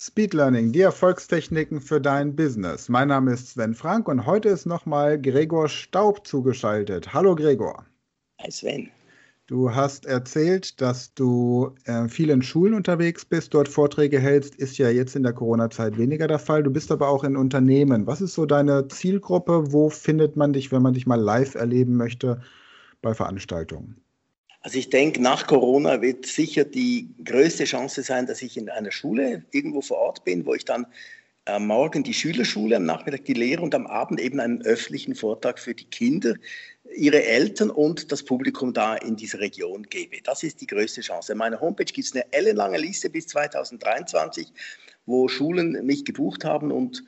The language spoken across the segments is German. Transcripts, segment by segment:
Speed Learning, die Erfolgstechniken für dein Business. Mein Name ist Sven Frank und heute ist nochmal Gregor Staub zugeschaltet. Hallo Gregor. Hi Sven. Du hast erzählt, dass du äh, viel in Schulen unterwegs bist, dort Vorträge hältst. Ist ja jetzt in der Corona-Zeit weniger der Fall. Du bist aber auch in Unternehmen. Was ist so deine Zielgruppe? Wo findet man dich, wenn man dich mal live erleben möchte bei Veranstaltungen? Also ich denke, nach Corona wird sicher die größte Chance sein, dass ich in einer Schule irgendwo vor Ort bin, wo ich dann am Morgen die Schülerschule, am Nachmittag die Lehre und am Abend eben einen öffentlichen Vortrag für die Kinder, ihre Eltern und das Publikum da in dieser Region gebe. Das ist die größte Chance. In meiner Homepage gibt es eine ellenlange Liste bis 2023, wo Schulen mich gebucht haben und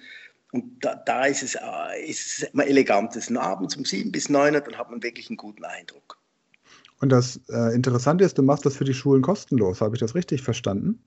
und da, da ist es äh, ist es elegant. Es ist ein Abend um sieben bis neun, dann hat man wirklich einen guten Eindruck. Und das äh, Interessante ist, du machst das für die Schulen kostenlos. Habe ich das richtig verstanden?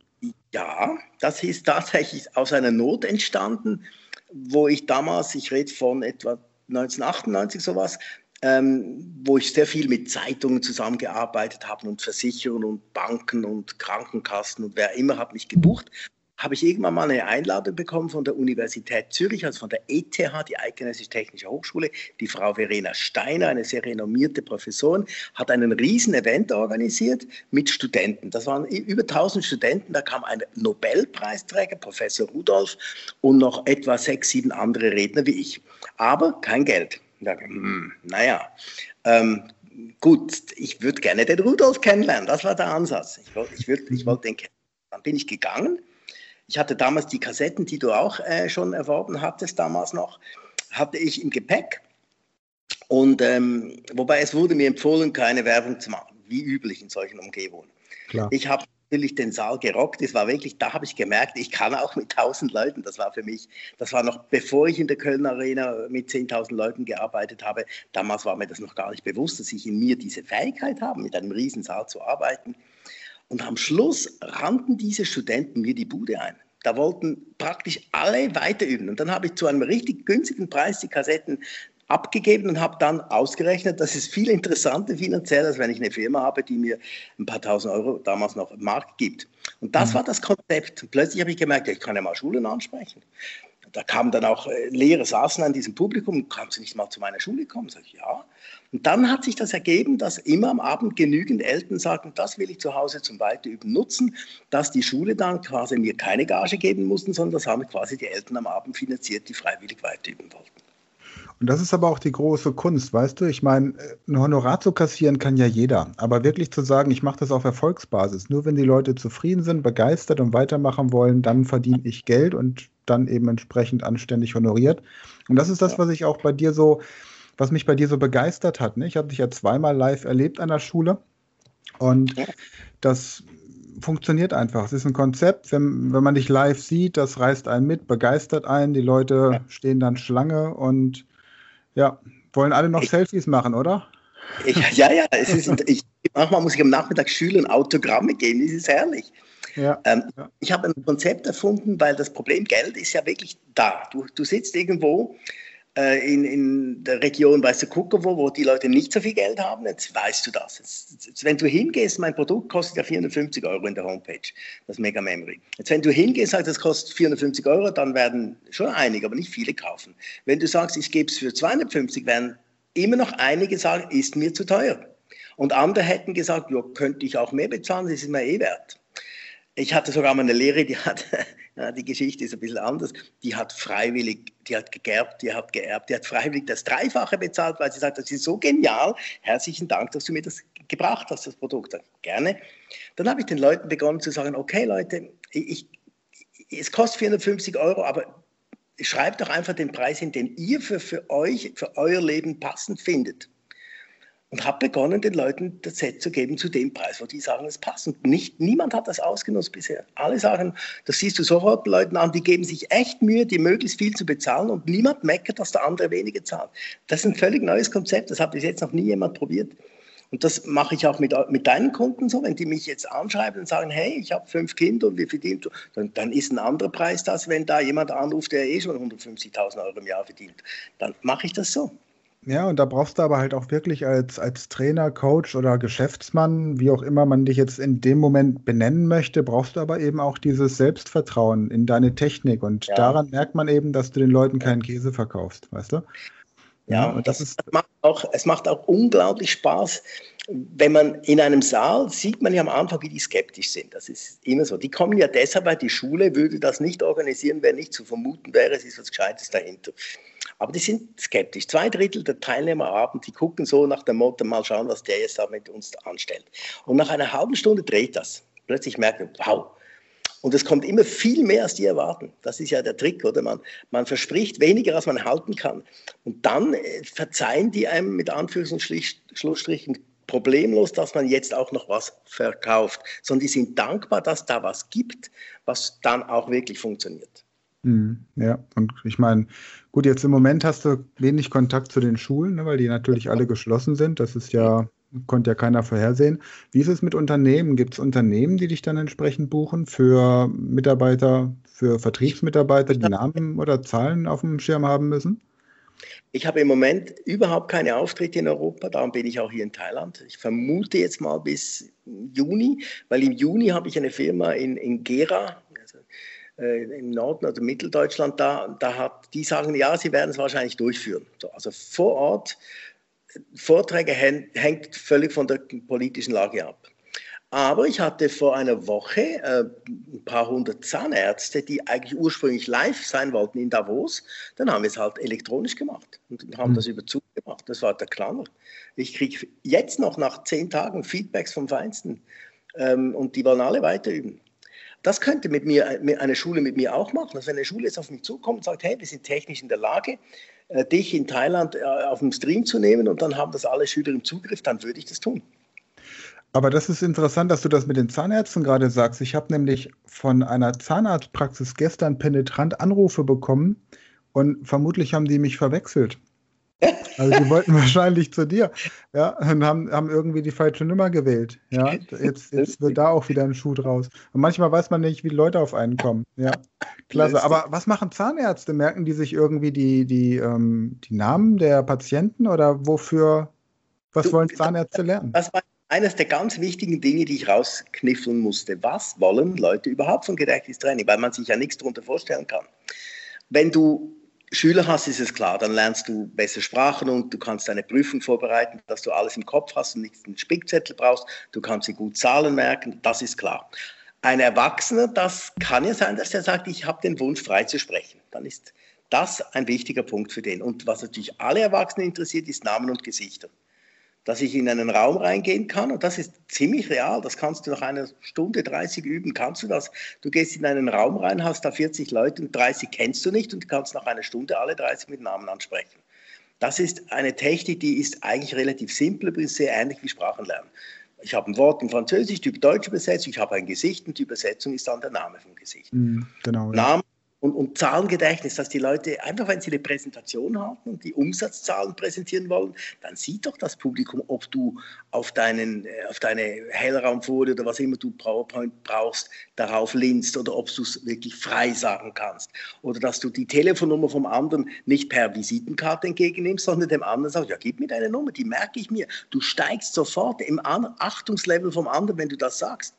Ja, das ist tatsächlich aus einer Not entstanden, wo ich damals, ich rede von etwa 1998 sowas, ähm, wo ich sehr viel mit Zeitungen zusammengearbeitet habe und Versicherungen und Banken und Krankenkassen und wer immer hat mich gebucht habe ich irgendwann mal eine Einladung bekommen von der Universität Zürich, also von der ETH, die Eidgenössische Technische Hochschule. Die Frau Verena Steiner, eine sehr renommierte Professorin, hat einen riesen Event organisiert mit Studenten. Das waren über 1000 Studenten. Da kam ein Nobelpreisträger, Professor Rudolf, und noch etwa sechs, sieben andere Redner wie ich. Aber kein Geld. Ja, hm, naja, ähm, gut, ich würde gerne den Rudolf kennenlernen. Das war der Ansatz. Ich wollte ich ich wollt den kennenlernen. Dann bin ich gegangen ich hatte damals die Kassetten, die du auch äh, schon erworben hattest, damals noch, hatte ich im Gepäck. Und ähm, wobei es wurde mir empfohlen, keine Werbung zu machen, wie üblich in solchen Umgebungen. Klar. Ich habe natürlich den Saal gerockt. Das war wirklich, da habe ich gemerkt, ich kann auch mit 1000 Leuten. Das war für mich, das war noch bevor ich in der Köln Arena mit 10.000 Leuten gearbeitet habe. Damals war mir das noch gar nicht bewusst, dass ich in mir diese Fähigkeit habe, mit einem Riesensaal zu arbeiten. Und am Schluss rannten diese Studenten mir die Bude ein. Da wollten praktisch alle weiter üben. Und dann habe ich zu einem richtig günstigen Preis die Kassetten abgegeben und habe dann ausgerechnet, dass es viel interessanter finanziell, als wenn ich eine Firma habe, die mir ein paar tausend Euro damals noch Markt gibt. Und das mhm. war das Konzept. Und plötzlich habe ich gemerkt, ich kann ja mal Schulen ansprechen da kamen dann auch äh, Lehrer, saßen an diesem Publikum, kamen sie nicht mal zu meiner Schule kommen? Sag ich, ja. Und dann hat sich das ergeben, dass immer am Abend genügend Eltern sagten, das will ich zu Hause zum Weiterüben nutzen, dass die Schule dann quasi mir keine Gage geben mussten, sondern das haben quasi die Eltern am Abend finanziert, die freiwillig weiterüben wollten. Und das ist aber auch die große Kunst, weißt du? Ich meine, ein Honorar zu kassieren kann ja jeder. Aber wirklich zu sagen, ich mache das auf Erfolgsbasis. Nur wenn die Leute zufrieden sind, begeistert und weitermachen wollen, dann verdiene ich Geld und dann eben entsprechend anständig honoriert. Und das ist das, was ich auch bei dir so, was mich bei dir so begeistert hat. Ne? Ich habe dich ja zweimal live erlebt an der Schule. Und das funktioniert einfach. Es ist ein Konzept, wenn, wenn man dich live sieht, das reißt einen mit, begeistert einen, die Leute stehen dann Schlange und ja, wollen alle noch ich, Selfies machen, oder? Ich, ja, ja, es ist, ich, manchmal muss ich am Nachmittag Schülern Autogramme geben, das ist herrlich. Ja, ähm, ja. Ich habe ein Konzept erfunden, weil das Problem Geld ist ja wirklich da. Du, du sitzt irgendwo in, in der Region, weißt du, Kukowo, wo die Leute nicht so viel Geld haben, jetzt weißt du das. Jetzt, jetzt, wenn du hingehst, mein Produkt kostet ja 450 Euro in der Homepage, das Mega Memory. Jetzt, wenn du hingehst, sagst, das kostet 450 Euro, dann werden schon einige, aber nicht viele kaufen. Wenn du sagst, ich gebe es für 250, werden immer noch einige sagen, ist mir zu teuer. Und andere hätten gesagt, ja, könnte ich auch mehr bezahlen, das ist mir eh wert. Ich hatte sogar mal eine Lehre, die hat, die Geschichte ist ein bisschen anders, die hat freiwillig, die hat geerbt, die hat geerbt, die hat freiwillig das Dreifache bezahlt, weil sie sagt, das ist so genial, herzlichen Dank, dass du mir das gebracht hast, das Produkt. Gerne. Dann habe ich den Leuten begonnen zu sagen, okay Leute, ich, es kostet 450 Euro, aber schreibt doch einfach den Preis hin, den ihr für, für euch, für euer Leben passend findet und habe begonnen, den Leuten das Set zu geben zu dem Preis, wo die sagen, es passt. Und nicht, niemand hat das ausgenutzt bisher. Alle sagen, das siehst du sofort Leuten an, die geben sich echt Mühe, die möglichst viel zu bezahlen und niemand meckert, dass der andere weniger zahlt. Das ist ein völlig neues Konzept, das hat bis jetzt noch nie jemand probiert. Und das mache ich auch mit, mit deinen Kunden so, wenn die mich jetzt anschreiben und sagen, hey, ich habe fünf Kinder und wie verdient du? Dann, dann ist ein anderer Preis das, wenn da jemand anruft, der eh schon 150.000 Euro im Jahr verdient. Dann mache ich das so. Ja, und da brauchst du aber halt auch wirklich als, als Trainer, Coach oder Geschäftsmann, wie auch immer man dich jetzt in dem Moment benennen möchte, brauchst du aber eben auch dieses Selbstvertrauen in deine Technik. Und ja. daran merkt man eben, dass du den Leuten keinen Käse verkaufst, weißt du? Ja, und das, ist. Macht auch, es macht auch unglaublich Spaß, wenn man in einem Saal sieht man ja am Anfang, wie die skeptisch sind. Das ist immer so. Die kommen ja deshalb, weil die Schule würde das nicht organisieren, wenn nicht zu vermuten wäre, es ist was Gescheites dahinter. Aber die sind skeptisch. Zwei Drittel der Teilnehmer abend, die gucken so nach dem Motto, mal schauen, was der jetzt da mit uns anstellt. Und nach einer halben Stunde dreht das. Plötzlich merken, wow. Und es kommt immer viel mehr, als die erwarten. Das ist ja der Trick, oder? Man, man verspricht weniger, als man halten kann. Und dann äh, verzeihen die einem mit Anführungs- und Schlussstrichen problemlos, dass man jetzt auch noch was verkauft, sondern die sind dankbar, dass da was gibt, was dann auch wirklich funktioniert. Mhm, ja, und ich meine, gut, jetzt im Moment hast du wenig Kontakt zu den Schulen, ne, weil die natürlich alle geschlossen sind. Das ist ja, konnte ja keiner vorhersehen. Wie ist es mit Unternehmen? Gibt es Unternehmen, die dich dann entsprechend buchen für Mitarbeiter, für Vertriebsmitarbeiter, die Namen oder Zahlen auf dem Schirm haben müssen? Ich habe im Moment überhaupt keine Auftritte in Europa, darum bin ich auch hier in Thailand. Ich vermute jetzt mal bis Juni, weil im Juni habe ich eine Firma in, in Gera, äh, im Norden, also Mitteldeutschland, da, da hat, die sagen, ja, sie werden es wahrscheinlich durchführen. So, also vor Ort, Vorträge hängt völlig von der politischen Lage ab. Aber ich hatte vor einer Woche äh, ein paar hundert Zahnärzte, die eigentlich ursprünglich live sein wollten in Davos. Dann haben wir es halt elektronisch gemacht und haben mhm. das über Zoom gemacht. Das war der Knaller. Ich kriege jetzt noch nach zehn Tagen Feedbacks vom Feinsten ähm, und die wollen alle weiter üben. Das könnte mit mir eine Schule mit mir auch machen. Also wenn eine Schule jetzt auf mich zukommt und sagt, hey, wir sind technisch in der Lage, äh, dich in Thailand äh, auf dem Stream zu nehmen und dann haben das alle Schüler im Zugriff, dann würde ich das tun. Aber das ist interessant, dass du das mit den Zahnärzten gerade sagst. Ich habe nämlich von einer Zahnarztpraxis gestern penetrant Anrufe bekommen und vermutlich haben die mich verwechselt. Also die wollten wahrscheinlich zu dir. Ja, und haben, haben irgendwie die falsche Nummer gewählt. Ja, jetzt, jetzt wird da auch wieder ein Schuh draus. Und manchmal weiß man nicht, wie Leute auf einen kommen. Ja, klasse. Aber was machen Zahnärzte? Merken die sich irgendwie die, die, ähm, die Namen der Patienten oder wofür, was wollen Zahnärzte lernen? Das war eines der ganz wichtigen Dinge, die ich rauskniffeln musste. Was wollen Leute überhaupt von Gedächtnistraining? Weil man sich ja nichts darunter vorstellen kann. Wenn du Schüler hast, ist es klar, dann lernst du besser Sprachen und du kannst deine Prüfung vorbereiten, dass du alles im Kopf hast und nicht einen Spickzettel brauchst. Du kannst dir gut Zahlen merken, das ist klar. Ein Erwachsener, das kann ja sein, dass er sagt, ich habe den Wunsch, frei zu sprechen. Dann ist das ein wichtiger Punkt für den. Und was natürlich alle Erwachsenen interessiert, ist Namen und Gesichter dass ich in einen Raum reingehen kann und das ist ziemlich real. Das kannst du nach einer Stunde 30 üben. Kannst du das? Du gehst in einen Raum rein, hast da 40 Leute und 30 kennst du nicht und kannst nach einer Stunde alle 30 mit Namen ansprechen. Das ist eine Technik, die ist eigentlich relativ simpel, aber ist sehr ähnlich wie Sprachenlernen. Ich habe ein Wort in Französisch, die Deutsch übersetzt, ich habe ein Gesicht und die Übersetzung ist dann der Name vom Gesicht. Mm, genau. Name und, und Zahlengedächtnis, dass die Leute einfach, wenn sie eine Präsentation haben und die Umsatzzahlen präsentieren wollen, dann sieht doch das Publikum, ob du auf, deinen, äh, auf deine Hellraumfolie oder was immer du PowerPoint brauchst, darauf linst oder ob du es wirklich frei sagen kannst. Oder dass du die Telefonnummer vom anderen nicht per Visitenkarte entgegennimmst, sondern dem anderen sagst, ja, gib mir deine Nummer, die merke ich mir. Du steigst sofort im Achtungslevel vom anderen, wenn du das sagst.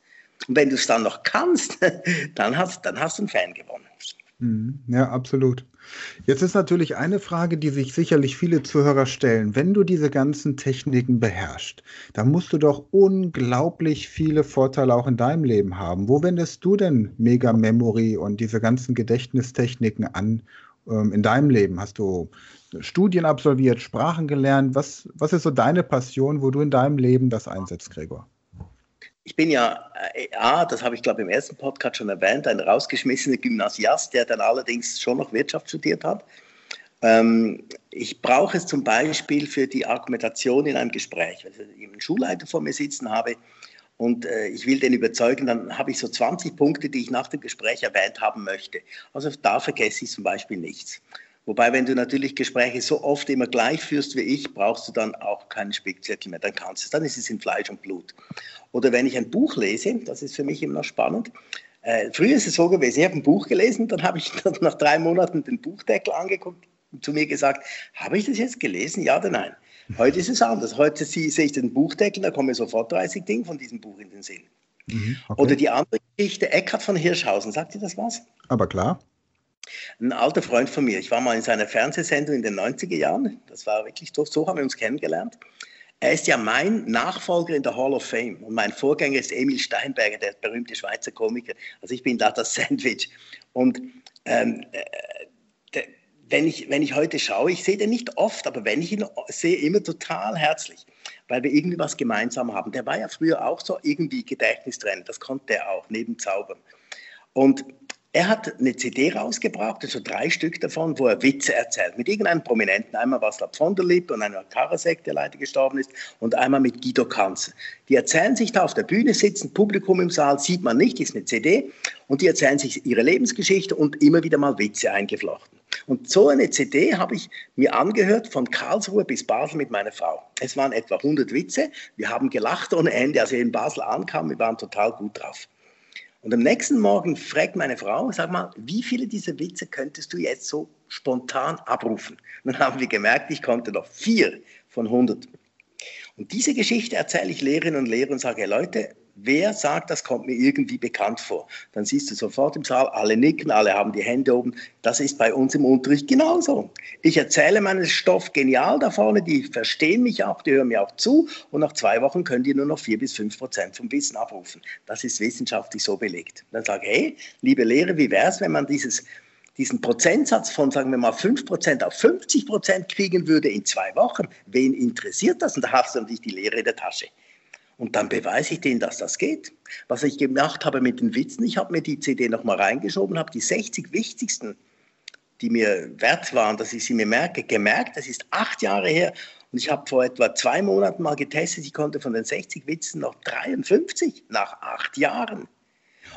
Und wenn du es dann noch kannst, dann hast, dann hast du einen Fan gewonnen. Mhm. Ja, absolut. Jetzt ist natürlich eine Frage, die sich sicherlich viele Zuhörer stellen. Wenn du diese ganzen Techniken beherrschst, dann musst du doch unglaublich viele Vorteile auch in deinem Leben haben. Wo wendest du denn Mega Memory und diese ganzen Gedächtnistechniken an ähm, in deinem Leben? Hast du Studien absolviert, Sprachen gelernt? Was, was ist so deine Passion, wo du in deinem Leben das einsetzt, Gregor? Ich bin ja, äh, A, das habe ich glaube im ersten Podcast schon erwähnt, ein rausgeschmissener Gymnasiast, der dann allerdings schon noch Wirtschaft studiert hat. Ähm, ich brauche es zum Beispiel für die Argumentation in einem Gespräch. Wenn ich einen Schulleiter vor mir sitzen habe und äh, ich will den überzeugen, dann habe ich so 20 Punkte, die ich nach dem Gespräch erwähnt haben möchte. Also da vergesse ich zum Beispiel nichts. Wobei, wenn du natürlich Gespräche so oft immer gleich führst wie ich, brauchst du dann auch keinen Spickzettel mehr. Dann kannst du es, dann ist es in Fleisch und Blut. Oder wenn ich ein Buch lese, das ist für mich immer noch spannend. Äh, früher ist es so gewesen, ich habe ein Buch gelesen, dann habe ich nach drei Monaten den Buchdeckel angeguckt. zu mir gesagt, habe ich das jetzt gelesen, ja oder nein? Heute ist es anders. Heute sehe ich den Buchdeckel, da kommen sofort 30 Dinge von diesem Buch in den Sinn. Mhm, okay. Oder die andere Geschichte, Eckhard von Hirschhausen, sagt ihr das was? Aber klar. Ein alter Freund von mir, ich war mal in seiner Fernsehsendung in den 90er Jahren, das war wirklich so, so haben wir uns kennengelernt. Er ist ja mein Nachfolger in der Hall of Fame und mein Vorgänger ist Emil Steinberger, der berühmte Schweizer Komiker. Also ich bin da das Sandwich. Und ähm, äh, wenn, ich, wenn ich heute schaue, ich sehe den nicht oft, aber wenn ich ihn sehe, immer total herzlich, weil wir irgendwie was gemeinsam haben. Der war ja früher auch so irgendwie Gedächtnistrainer, das konnte er auch, neben Zaubern. Und er hat eine CD rausgebracht, also drei Stück davon, wo er Witze erzählt. Mit irgendeinem Prominenten. Einmal Václav von der Lippe und einmal Karasek, der leider gestorben ist, und einmal mit Guido Kanz. Die erzählen sich da auf der Bühne, sitzen Publikum im Saal, sieht man nicht, ist eine CD. Und die erzählen sich ihre Lebensgeschichte und immer wieder mal Witze eingeflochten. Und so eine CD habe ich mir angehört von Karlsruhe bis Basel mit meiner Frau. Es waren etwa 100 Witze. Wir haben gelacht ohne Ende. Als wir in Basel ankamen, wir waren total gut drauf. Und am nächsten Morgen fragt meine Frau, sag mal, wie viele dieser Witze könntest du jetzt so spontan abrufen? Und dann haben wir gemerkt, ich konnte noch vier von 100. Und diese Geschichte erzähle ich Lehrerinnen und Lehrern und sage, Leute, Wer sagt, das kommt mir irgendwie bekannt vor? Dann siehst du sofort im Saal, alle nicken, alle haben die Hände oben. Das ist bei uns im Unterricht genauso. Ich erzähle meinen Stoff genial da vorne, die verstehen mich auch, die hören mir auch zu und nach zwei Wochen können die nur noch vier bis fünf Prozent vom Wissen abrufen. Das ist wissenschaftlich so belegt. Dann sage ich, hey, liebe Lehrer, wie wäre es, wenn man dieses diesen Prozentsatz von, sagen wir mal, 5% auf 50% kriegen würde in zwei Wochen, wen interessiert das? Und da hast du natürlich die Lehre in der Tasche. Und dann beweise ich denen, dass das geht. Was ich gemacht habe mit den Witzen, ich habe mir die CD nochmal reingeschoben, habe die 60 wichtigsten, die mir wert waren, dass ich sie mir merke, gemerkt. Das ist acht Jahre her. Und ich habe vor etwa zwei Monaten mal getestet, ich konnte von den 60 Witzen noch 53 nach acht Jahren.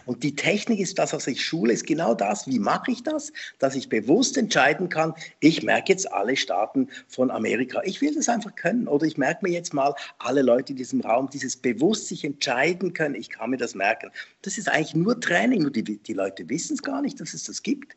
Und die Technik ist das, was ich schule, ist genau das. Wie mache ich das? Dass ich bewusst entscheiden kann, ich merke jetzt alle Staaten von Amerika. Ich will das einfach können. Oder ich merke mir jetzt mal alle Leute in diesem Raum, dieses bewusst sich entscheiden können, ich kann mir das merken. Das ist eigentlich nur Training. Nur die, die Leute wissen es gar nicht, dass es das gibt.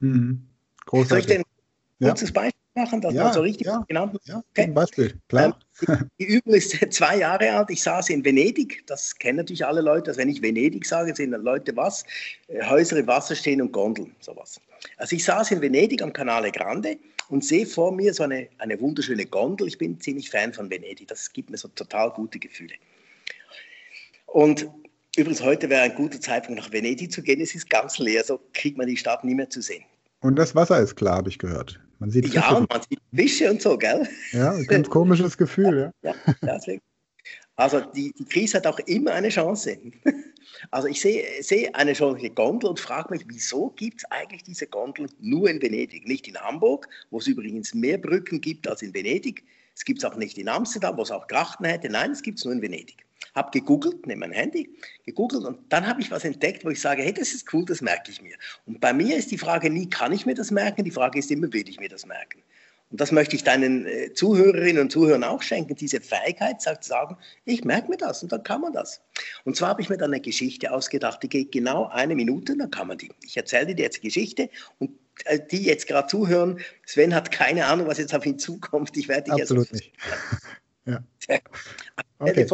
Mhm. Großartig. Soll ich denn ein kurzes ja. Beispiel machen, dass ja, man so richtig ja, genau. Ja, okay. Ein Beispiel, klar. Ähm, die Übung ist zwei Jahre alt. Ich saß in Venedig. Das kennen natürlich alle Leute. Also wenn ich Venedig sage, sehen dann Leute was? Äh, Häuser im Wasser stehen und Gondeln, sowas. Also ich saß in Venedig am Canale Grande und sehe vor mir so eine, eine wunderschöne Gondel. Ich bin ziemlich Fan von Venedig. Das gibt mir so total gute Gefühle. Und übrigens, heute wäre ein guter Zeitpunkt, nach Venedig zu gehen. Es ist ganz leer, so kriegt man die Stadt nie mehr zu sehen. Und das Wasser ist klar, habe ich gehört. Man sieht Fische. Ja, man sieht Fische und so, gell? Ja, ein ganz komisches Gefühl, ja. ja deswegen. Also die, die Krise hat auch immer eine Chance. Also ich sehe, sehe eine solche Gondel und frage mich, wieso gibt es eigentlich diese Gondel nur in Venedig? Nicht in Hamburg, wo es übrigens mehr Brücken gibt als in Venedig. Es gibt es auch nicht in Amsterdam, wo es auch Grachten hätte. Nein, es gibt es nur in Venedig habe gegoogelt, nehme mein Handy, gegoogelt und dann habe ich was entdeckt, wo ich sage, hey, das ist cool, das merke ich mir. Und bei mir ist die Frage nie, kann ich mir das merken? Die Frage ist immer, will ich mir das merken? Und das möchte ich deinen äh, Zuhörerinnen und Zuhörern auch schenken, diese Fähigkeit, zu sagen, ich merke mir das und dann kann man das. Und zwar habe ich mir dann eine Geschichte ausgedacht, die geht genau eine Minute, dann kann man die. Ich erzähle dir jetzt Geschichte und äh, die jetzt gerade zuhören, Sven hat keine Ahnung, was jetzt auf ihn zukommt. Ich werde dich Absolut jetzt... nicht. ja. Okay.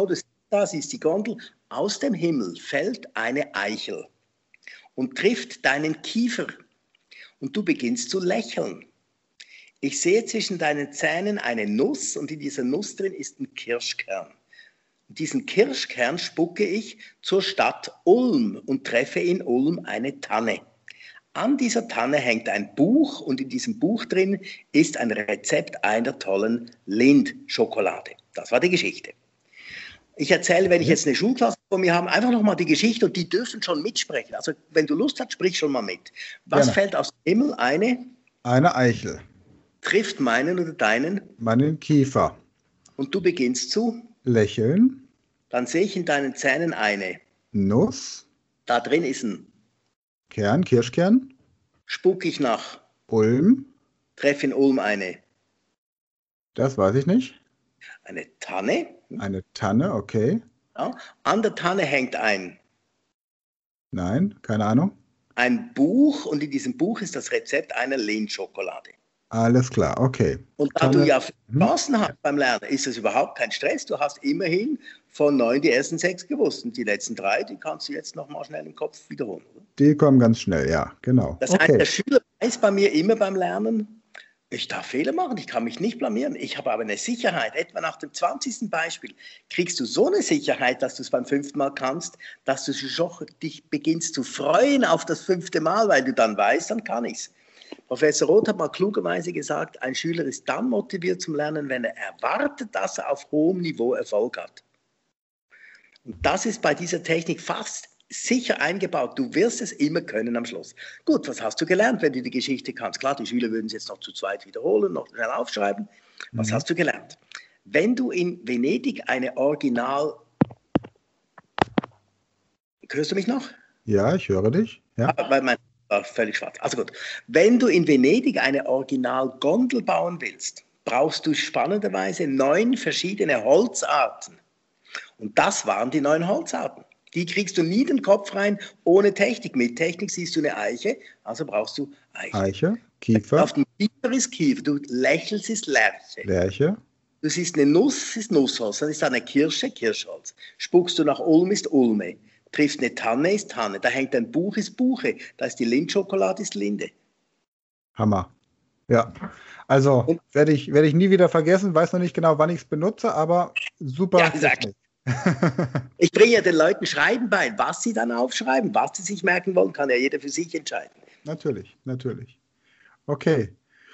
Das ist die Gondel, aus dem Himmel fällt eine Eichel und trifft deinen Kiefer und du beginnst zu lächeln. Ich sehe zwischen deinen Zähnen eine Nuss und in dieser Nuss drin ist ein Kirschkern. Und diesen Kirschkern spucke ich zur Stadt Ulm und treffe in Ulm eine Tanne. An dieser Tanne hängt ein Buch und in diesem Buch drin ist ein Rezept einer tollen Lindschokolade. Das war die Geschichte. Ich erzähle, wenn ich jetzt eine Schulklasse vor mir habe, einfach nochmal die Geschichte und die dürfen schon mitsprechen. Also wenn du Lust hast, sprich schon mal mit. Was Gerne. fällt aus dem Himmel? Eine? Eine Eichel. Trifft meinen oder deinen? Meinen Kiefer. Und du beginnst zu? Lächeln. Dann sehe ich in deinen Zähnen eine. Nuss. Da drin ist ein Kern, Kirschkern. Spuck ich nach Ulm. Treff in Ulm eine. Das weiß ich nicht. Eine Tanne. Eine Tanne, okay. Ja. An der Tanne hängt ein. Nein, keine Ahnung. Ein Buch und in diesem Buch ist das Rezept einer Lindschokolade. Alles klar, okay. Und da Kann du ja hm? Chancen hast beim Lernen, ist das überhaupt kein Stress. Du hast immerhin von neun die ersten sechs gewusst. Und die letzten drei, die kannst du jetzt nochmal schnell im Kopf wiederholen. Oder? Die kommen ganz schnell, ja, genau. Das okay. heißt, der Schüler weiß bei mir immer beim Lernen, ich darf Fehler machen, ich kann mich nicht blamieren. Ich habe aber eine Sicherheit. Etwa nach dem 20. Beispiel kriegst du so eine Sicherheit, dass du es beim fünften Mal kannst, dass du dich beginnst zu freuen auf das fünfte Mal, weil du dann weißt, dann kann ich es. Professor Roth hat mal klugerweise gesagt, ein Schüler ist dann motiviert zum Lernen, wenn er erwartet, dass er auf hohem Niveau Erfolg hat. Und das ist bei dieser Technik fast sicher eingebaut. Du wirst es immer können am Schluss. Gut, was hast du gelernt, wenn du die Geschichte kannst? Klar, die Schüler würden es jetzt noch zu zweit wiederholen, noch schnell aufschreiben. Was mhm. hast du gelernt? Wenn du in Venedig eine Original... Hörst du mich noch? Ja, ich höre dich. Ja. Ah, weil mein war völlig schwarz. Also gut, wenn du in Venedig eine Original-Gondel bauen willst, brauchst du spannenderweise neun verschiedene Holzarten. Und das waren die neun Holzarten. Die kriegst du nie den Kopf rein ohne Technik. Mit Technik siehst du eine Eiche, also brauchst du Eiche. Eiche, Kiefer. Auf dem Kiefer ist Kiefer, du lächelst ist Lerche. Lerche. Du siehst eine Nuss, ist Nussholz, dann ist eine Kirsche, Kirschholz. Spuckst du nach Ulm, ist Ulme trifft eine Tanne, ist Tanne. Da hängt ein Buch, ist Buche. Da ist die Lindschokolade, ist Linde. Hammer. Ja. Also werde ich, werde ich nie wieder vergessen, weiß noch nicht genau, wann ich es benutze, aber super. Ja. Ich bringe ja den Leuten Schreiben bei. Was sie dann aufschreiben, was sie sich merken wollen, kann ja jeder für sich entscheiden. Natürlich, natürlich. Okay,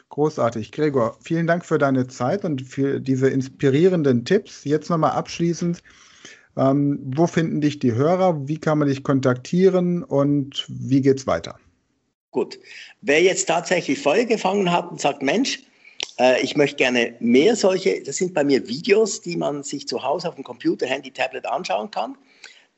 großartig. Gregor, vielen Dank für deine Zeit und für diese inspirierenden Tipps. Jetzt nochmal abschließend. Ähm, wo finden dich die Hörer? Wie kann man dich kontaktieren und wie geht's weiter? Gut. Wer jetzt tatsächlich Feuer gefangen hat und sagt, Mensch, äh, ich möchte gerne mehr solche, das sind bei mir Videos, die man sich zu Hause auf dem Computer, Handy, Tablet anschauen kann.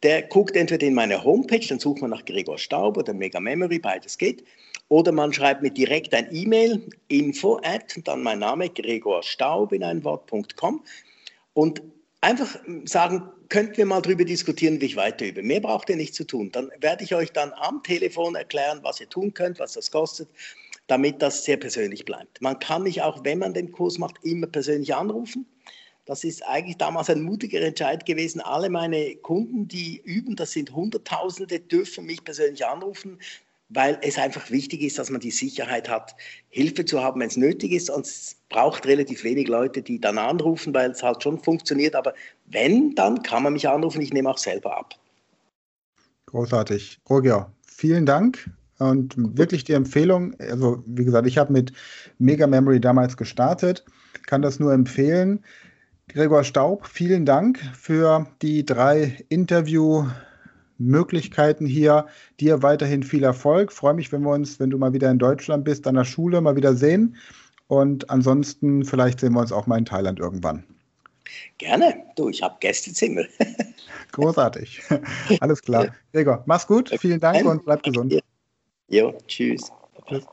Der guckt entweder in meine Homepage, dann sucht man nach Gregor Staub oder Mega Memory, beides geht. Oder man schreibt mir direkt ein E-Mail, info at, dann mein Name, Gregor Staub in ein Wort.com. Und einfach sagen, könnten wir mal darüber diskutieren, wie ich weiterübe. Mehr braucht ihr nicht zu tun. Dann werde ich euch dann am Telefon erklären, was ihr tun könnt, was das kostet, damit das sehr persönlich bleibt. Man kann mich auch, wenn man den Kurs macht, immer persönlich anrufen. Das ist eigentlich damals ein mutiger Entscheid gewesen. Alle meine Kunden, die üben, das sind Hunderttausende, dürfen mich persönlich anrufen weil es einfach wichtig ist, dass man die Sicherheit hat, Hilfe zu haben, wenn es nötig ist. Und es braucht relativ wenig Leute, die dann anrufen, weil es halt schon funktioniert. Aber wenn, dann kann man mich anrufen. Ich nehme auch selber ab. Großartig. Roger, vielen Dank. Und wirklich die Empfehlung, also wie gesagt, ich habe mit Mega Memory damals gestartet, kann das nur empfehlen. Gregor Staub, vielen Dank für die drei Interview- Möglichkeiten hier. Dir weiterhin viel Erfolg. Freue mich, wenn wir uns, wenn du mal wieder in Deutschland bist, an der Schule mal wieder sehen. Und ansonsten, vielleicht sehen wir uns auch mal in Thailand irgendwann. Gerne. Du, ich habe Gästezimmer. Großartig. Alles klar. Gregor, mach's gut. Vielen Dank und bleib gesund. Tschüss. Tschüss.